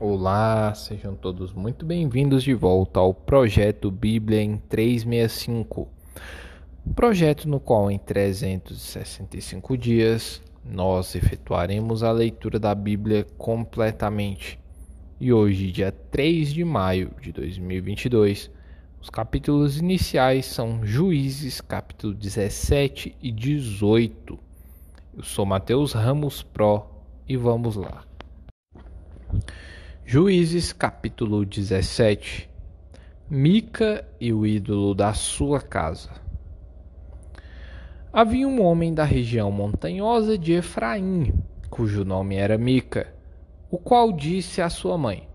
Olá, sejam todos muito bem-vindos de volta ao projeto Bíblia em 365. Projeto no qual em 365 dias nós efetuaremos a leitura da Bíblia completamente. E hoje, dia 3 de maio de 2022, os capítulos iniciais são Juízes, capítulo 17 e 18. Eu sou Mateus Ramos Pro e vamos lá. Juízes capítulo 17 Mica e o ídolo da sua casa. Havia um homem da região montanhosa de Efraim, cujo nome era Mica, o qual disse à sua mãe: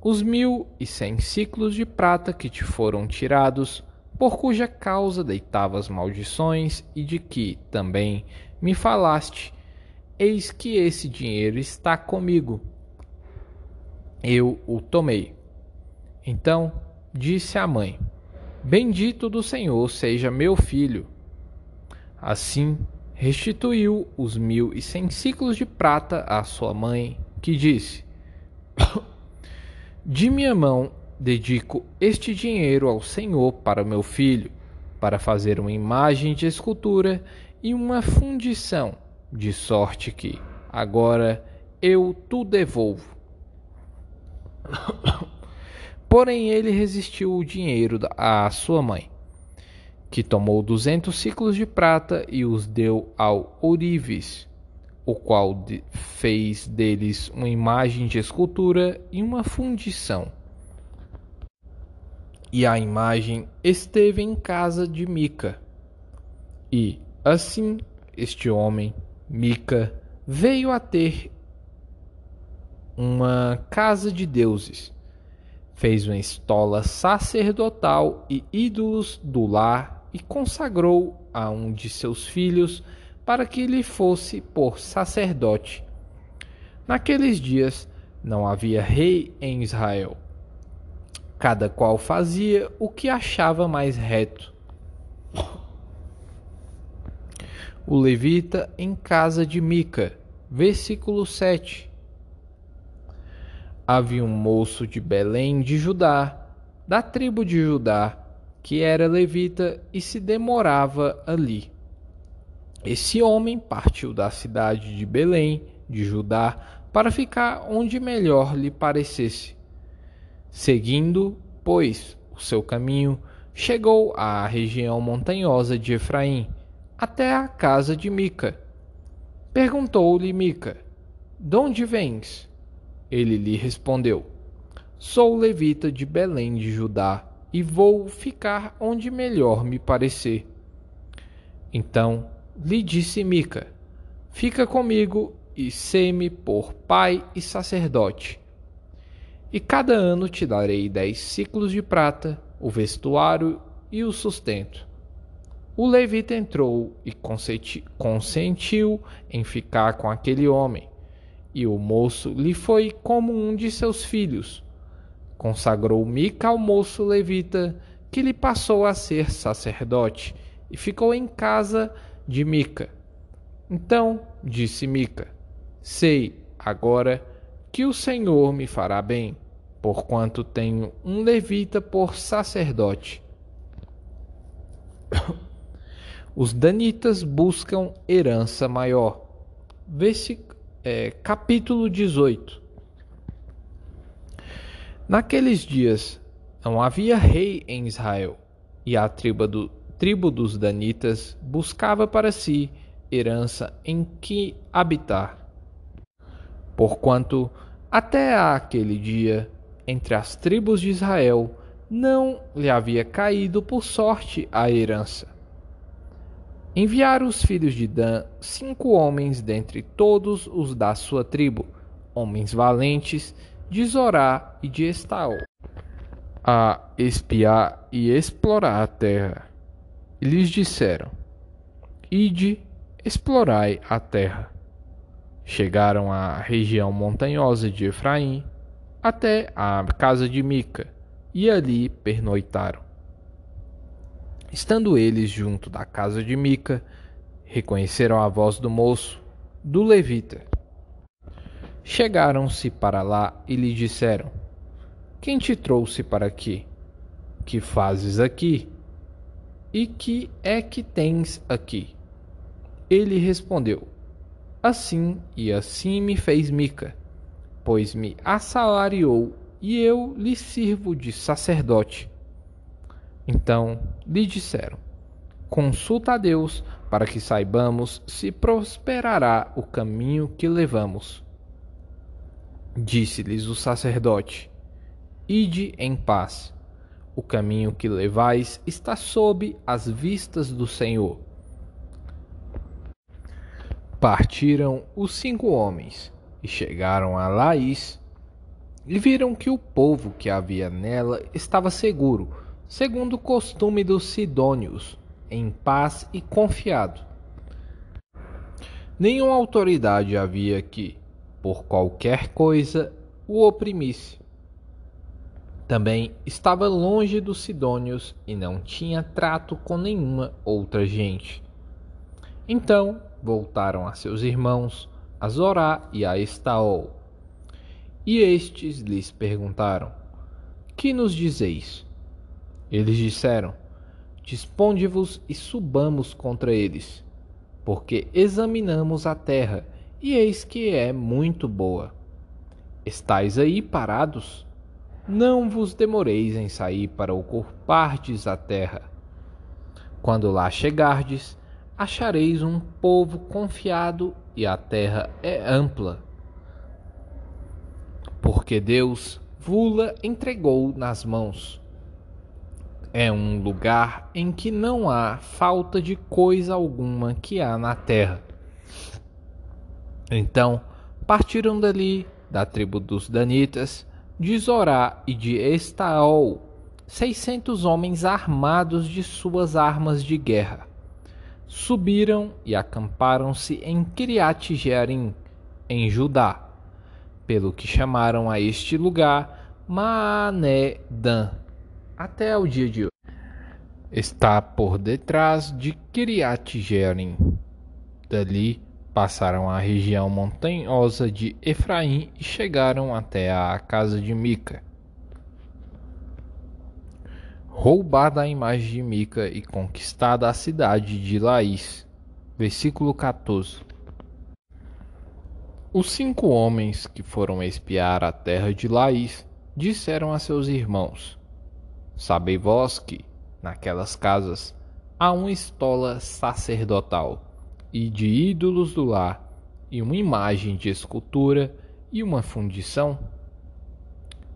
Os mil e cem ciclos de prata que te foram tirados, por cuja causa deitavas maldições e de que também me falaste, eis que esse dinheiro está comigo eu o tomei. Então disse a mãe: Bendito do Senhor seja meu filho. Assim restituiu os mil e cem ciclos de prata à sua mãe, que disse: De minha mão dedico este dinheiro ao Senhor para meu filho, para fazer uma imagem de escultura e uma fundição, de sorte que agora eu tu devolvo Porém, ele resistiu o dinheiro à sua mãe, que tomou duzentos ciclos de prata e os deu ao Orives, o qual fez deles uma imagem de escultura e uma fundição. E a imagem esteve em casa de Mica. E, assim, este homem, Mica, veio a ter uma casa de deuses. Fez uma estola sacerdotal e ídolos do lar e consagrou a um de seus filhos para que lhe fosse por sacerdote. Naqueles dias não havia rei em Israel. Cada qual fazia o que achava mais reto. O levita em casa de Mica, versículo 7 havia um moço de Belém de Judá, da tribo de Judá, que era levita e se demorava ali. Esse homem partiu da cidade de Belém, de Judá, para ficar onde melhor lhe parecesse. Seguindo, pois, o seu caminho, chegou à região montanhosa de Efraim, até a casa de Mica. Perguntou-lhe Mica: De onde vens? Ele lhe respondeu: Sou levita de Belém de Judá e vou ficar onde melhor me parecer. Então lhe disse Mica: Fica comigo e sê-me por pai e sacerdote. E cada ano te darei dez ciclos de prata, o vestuário e o sustento. O levita entrou e consentiu em ficar com aquele homem e o moço lhe foi como um de seus filhos. Consagrou Mica ao moço levita, que lhe passou a ser sacerdote, e ficou em casa de Mica. Então disse Mica: Sei agora que o Senhor me fará bem, porquanto tenho um levita por sacerdote. Os danitas buscam herança maior. Versículo é, capítulo 18 Naqueles dias não havia rei em Israel, e a tribo, do, tribo dos Danitas buscava para si herança em que habitar. Porquanto, até aquele dia, entre as tribos de Israel, não lhe havia caído por sorte a herança Enviaram os filhos de Dan cinco homens dentre todos os da sua tribo, homens valentes, de Zorá e de Estaol, a espiar e explorar a terra. E lhes disseram: Ide, explorai a terra. Chegaram à região montanhosa de Efraim, até a casa de Mica, e ali pernoitaram. Estando eles junto da casa de Mica, reconheceram a voz do moço, do levita. Chegaram-se para lá e lhe disseram: Quem te trouxe para aqui? Que fazes aqui? E que é que tens aqui? Ele respondeu: Assim e assim me fez Mica, pois me assalariou e eu lhe sirvo de sacerdote. Então lhe disseram: Consulta a Deus para que saibamos se prosperará o caminho que levamos. Disse-lhes o sacerdote: Ide em paz. O caminho que levais está sob as vistas do Senhor. Partiram os cinco homens e chegaram a Laís e viram que o povo que havia nela estava seguro, segundo o costume dos sidônios, em paz e confiado. Nenhuma autoridade havia que, por qualquer coisa, o oprimisse. Também estava longe dos Sidônios e não tinha trato com nenhuma outra gente. Então voltaram a seus irmãos, a Zorá e a Estaol. E estes lhes perguntaram: Que nos dizeis? Eles disseram: Disponde-vos e subamos contra eles, porque examinamos a terra e eis que é muito boa. Estais aí parados? Não vos demoreis em sair para ocupardes a terra. Quando lá chegardes, achareis um povo confiado e a terra é ampla. Porque Deus vula entregou nas mãos. É um lugar em que não há falta de coisa alguma que há na terra. Então partiram dali, da tribo dos Danitas, de Zorá e de Estaol, seiscentos homens armados de suas armas de guerra. Subiram e acamparam-se em Kiriat Jearim, em Judá, pelo que chamaram a este lugar Maané-Dan, até o dia de hoje. Está por detrás de Kiriat Jearim. Dali passaram a região montanhosa de Efraim e chegaram até a casa de Mica. Roubada a imagem de Mica e conquistada a cidade de Laís. Versículo 14. Os cinco homens que foram espiar a terra de Laís disseram a seus irmãos: Sabei vós que, naquelas casas, há uma estola sacerdotal e de ídolos do lar, e uma imagem de escultura e uma fundição?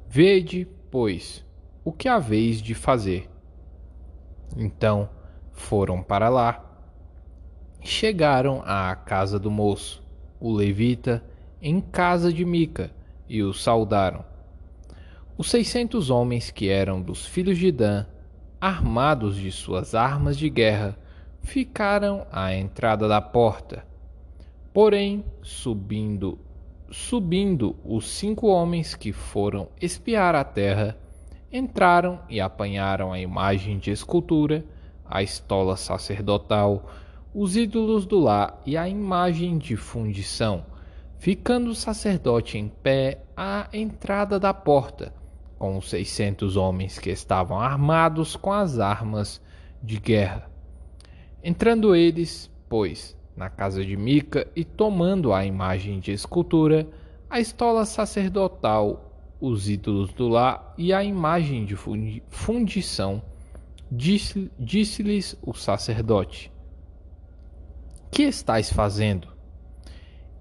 Vede, pois, o que haveis de fazer. Então foram para lá. Chegaram à casa do moço, o levita, em casa de Mica, e o saudaram. Os seiscentos homens que eram dos filhos de Dan, armados de suas armas de guerra, ficaram à entrada da porta. Porém, subindo, subindo os cinco homens que foram espiar a terra, entraram e apanharam a imagem de escultura, a estola sacerdotal, os ídolos do lar e a imagem de fundição, ficando o sacerdote em pé à entrada da porta, com os seiscentos homens que estavam armados com as armas de guerra. Entrando eles, pois, na casa de Mica e tomando a imagem de escultura, a estola sacerdotal, os ídolos do lar e a imagem de fundição, disse-lhes o sacerdote: Que estais fazendo?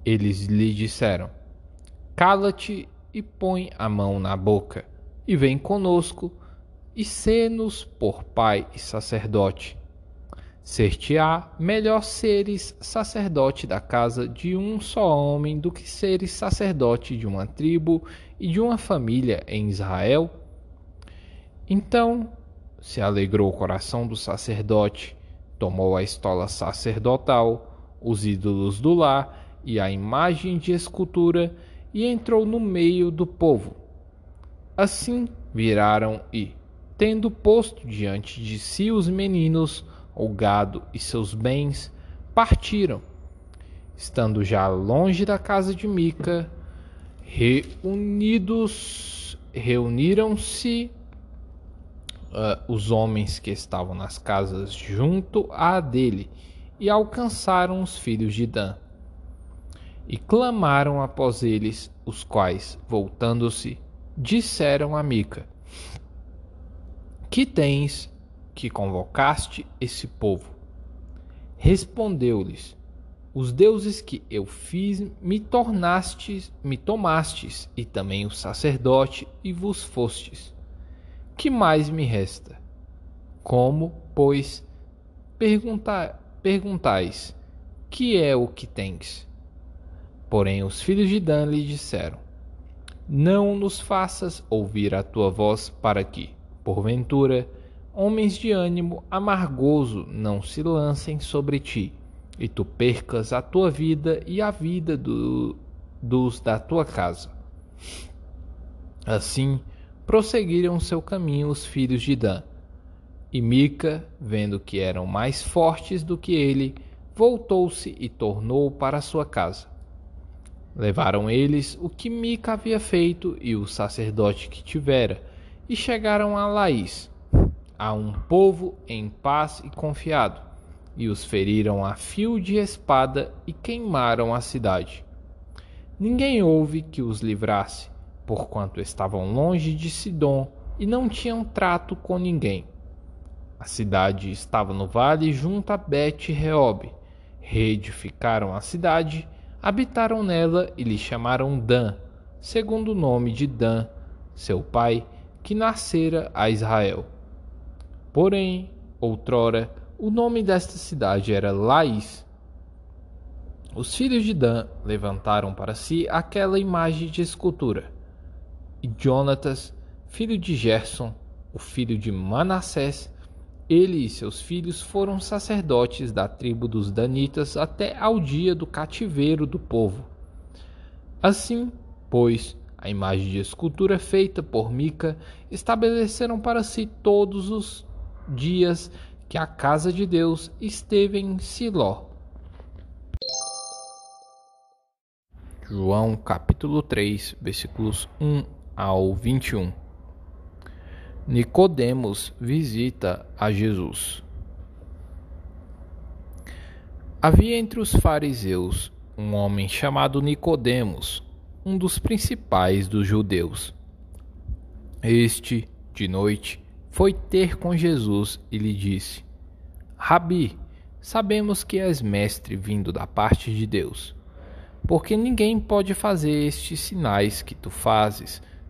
Eles lhe disseram: Cala-te e põe a mão na boca, e vem conosco, e sê-nos por pai e sacerdote Ser-te-á melhor seres sacerdote da casa de um só homem do que seres sacerdote de uma tribo e de uma família em Israel? Então se alegrou o coração do sacerdote, tomou a estola sacerdotal, os ídolos do lar e a imagem de escultura e entrou no meio do povo. Assim viraram e, tendo posto diante de si os meninos, o gado e seus bens, partiram. Estando já longe da casa de Mica, Reunidos, reuniram-se uh, os homens que estavam nas casas junto à dele e alcançaram os filhos de Dan. E clamaram após eles, os quais, voltando-se, disseram a Mica: Que tens que convocaste esse povo? Respondeu-lhes: Os deuses que eu fiz me tornastes, me tomastes, e também o sacerdote, e vos fostes. Que mais me resta? Como, pois, pergunta, perguntais: Que é o que tens? Porém, os filhos de Dan lhe disseram: Não nos faças ouvir a tua voz, para que, porventura, homens de ânimo amargoso não se lancem sobre ti, e tu percas a tua vida e a vida do, dos da tua casa. Assim prosseguiram seu caminho os filhos de Dan. E Mica, vendo que eram mais fortes do que ele, voltou-se e tornou para sua casa. Levaram eles o que Mica havia feito e o sacerdote que tivera, e chegaram a Laís, a um povo em paz e confiado, e os feriram a fio de espada e queimaram a cidade. Ninguém houve que os livrasse, porquanto estavam longe de Sidom e não tinham trato com ninguém. A cidade estava no vale junto a Bet-Reob. Reedificaram a cidade, habitaram nela e lhe chamaram Dan, segundo o nome de Dan, seu pai, que nascera a Israel. Porém, outrora, o nome desta cidade era Laís. Os filhos de Dan levantaram para si aquela imagem de escultura. E Jonatas, filho de Gerson, o filho de Manassés, ele e seus filhos foram sacerdotes da tribo dos Danitas até ao dia do cativeiro do povo. Assim, pois, a imagem de escultura feita por Mica estabeleceram para si todos os dias que a casa de Deus esteve em Siló. João capítulo 3, versículos 1 ao 21. Nicodemos visita a Jesus. Havia entre os fariseus um homem chamado Nicodemos, um dos principais dos judeus. Este, de noite, foi ter com Jesus e lhe disse: Rabi, sabemos que és mestre vindo da parte de Deus, porque ninguém pode fazer estes sinais que tu fazes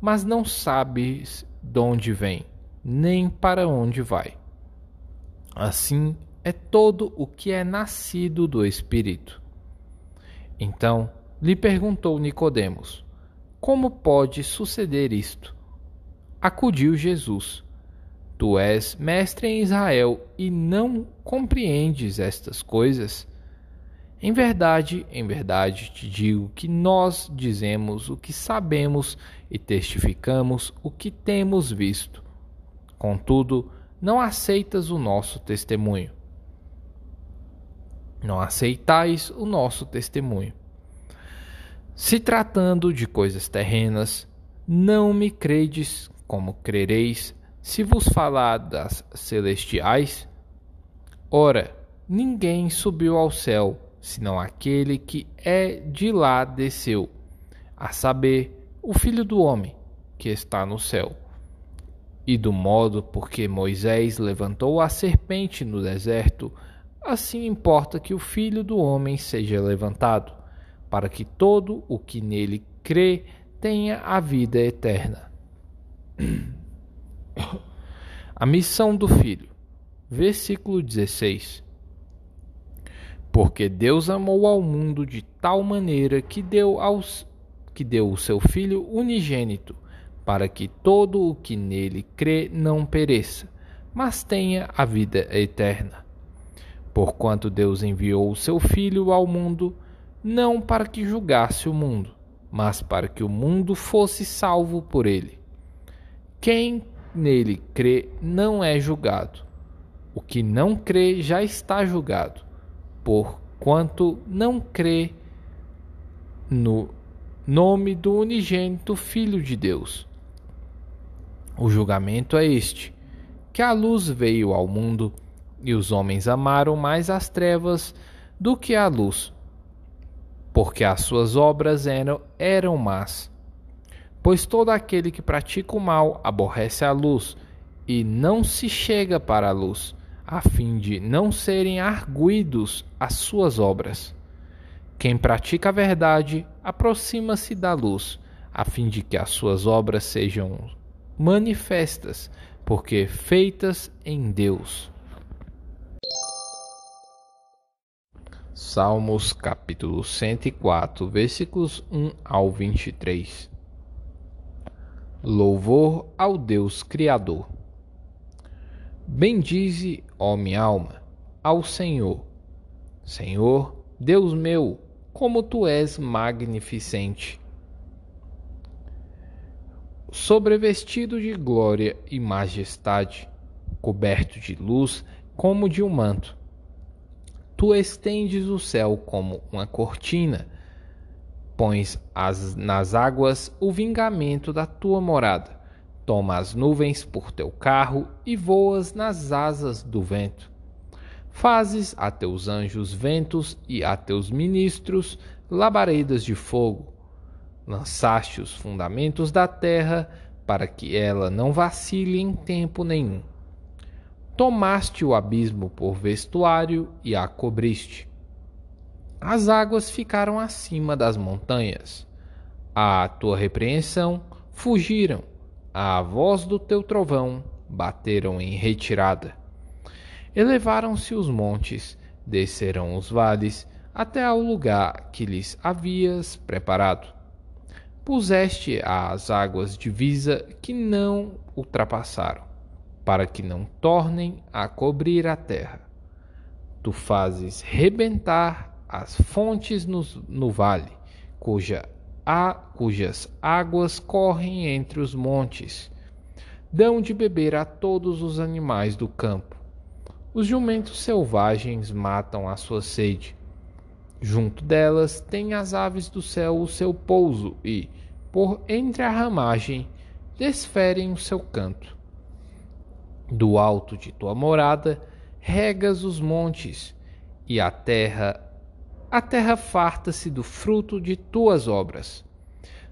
mas não sabes de onde vem, nem para onde vai. Assim é todo o que é nascido do Espírito. Então lhe perguntou Nicodemos: Como pode suceder isto? acudiu Jesus. Tu és mestre em Israel e não compreendes estas coisas? Em verdade, em verdade te digo que nós dizemos o que sabemos e testificamos o que temos visto. Contudo, não aceitas o nosso testemunho. Não aceitais o nosso testemunho. Se tratando de coisas terrenas, não me credes como crereis se vos falar das celestiais? Ora, ninguém subiu ao céu, senão aquele que é de lá desceu, a saber, o Filho do Homem, que está no céu. E do modo por que Moisés levantou a serpente no deserto, assim importa que o Filho do Homem seja levantado, para que todo o que nele crê tenha a vida eterna. A missão do Filho, versículo 16. Porque Deus amou ao mundo de tal maneira que deu, aos, que deu o seu Filho unigênito, para que todo o que nele crê não pereça, mas tenha a vida eterna. Porquanto Deus enviou o seu Filho ao mundo, não para que julgasse o mundo, mas para que o mundo fosse salvo por ele. Quem nele crê não é julgado. O que não crê já está julgado, porquanto não crê no nome do unigênito Filho de Deus. O julgamento é este: que a luz veio ao mundo, e os homens amaram mais as trevas do que a luz, porque as suas obras eram, eram más. Pois todo aquele que pratica o mal aborrece a luz e não se chega para a luz, a fim de não serem arguidos as suas obras. Quem pratica a verdade aproxima-se da luz, a fim de que as suas obras sejam manifestas, porque feitas em Deus. Salmos capítulo 104, versículos 1 ao 23. Louvor ao Deus Criador. Bendize, ó minha alma, ao Senhor. Senhor, Deus meu, como tu és magnificente. Sobrevestido de glória e majestade, coberto de luz como de um manto Tu estendes o céu como uma cortina, pões as, nas águas o vingamento da tua morada, toma as nuvens por teu carro e voas nas asas do vento. Fazes a teus anjos ventos e a teus ministros labaredas de fogo. Lançaste os fundamentos da terra para que ela não vacile em tempo nenhum. Tomaste o abismo por vestuário e a cobriste. As águas ficaram acima das montanhas. À tua repreensão fugiram, à voz do teu trovão bateram em retirada. Elevaram-se os montes, descerão os vales, até ao lugar que lhes havias preparado. Puseste as águas divisa que não ultrapassaram para que não tornem a cobrir a terra. Tu fazes rebentar as fontes no, no vale, cuja, a, cujas águas correm entre os montes. Dão de beber a todos os animais do campo. Os jumentos selvagens matam a sua sede. Junto delas tem as aves do céu o seu pouso e, por entre a ramagem, desferem o seu canto. Do alto de tua morada regas os montes, e a terra a terra farta-se do fruto de tuas obras.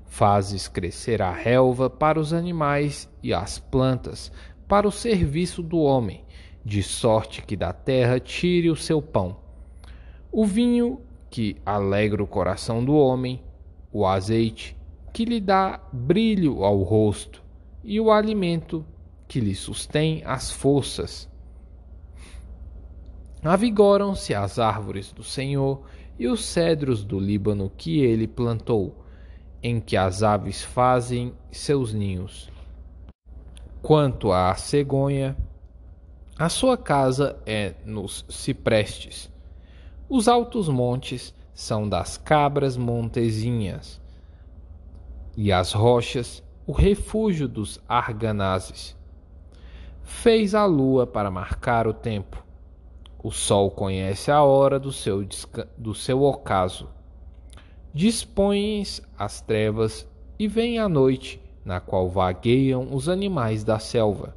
Fazes crescer a relva para os animais e as plantas para o serviço do homem, de sorte que da terra tire o seu pão. O vinho que alegra o coração do homem, o azeite que lhe dá brilho ao rosto, e o alimento que lhe sustém as forças. Avigoram-se as árvores do Senhor e os cedros do Líbano que ele plantou, em que as aves fazem seus ninhos. Quanto à cegonha, a sua casa é nos ciprestes. Os altos montes são das cabras montezinhas, e as rochas, o refúgio dos arganazes fez a lua para marcar o tempo. O sol conhece a hora do seu, do seu ocaso. Dispões as trevas e vem a noite, na qual vagueiam os animais da selva.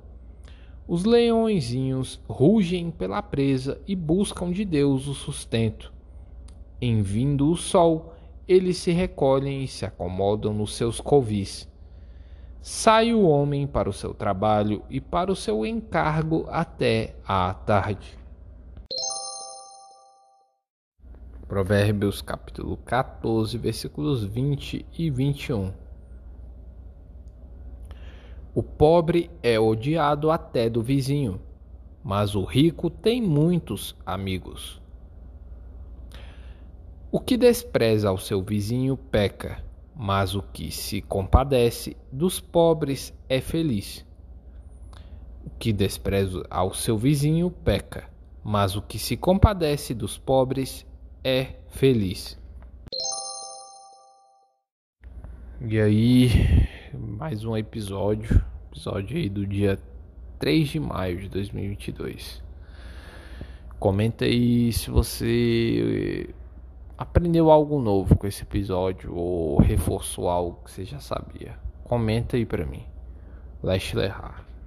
Os leõezinhos rugem pela presa e buscam de Deus o sustento. Em vindo o sol, eles se recolhem e se acomodam nos seus covis. Sai o homem para o seu trabalho e para o seu encargo até à tarde. Provérbios capítulo 14, versículos 20 e 21. O pobre é odiado até do vizinho, mas o rico tem muitos amigos. O que despreza ao seu vizinho peca, mas o que se compadece dos pobres é feliz. O que despreza ao seu vizinho peca, mas o que se compadece dos pobres é feliz. E aí, mais um episódio, episódio aí do dia 3 de maio de 2022. Comenta aí se você aprendeu algo novo com esse episódio ou reforçou algo que você já sabia. Comenta aí pra mim. Lash Lehar.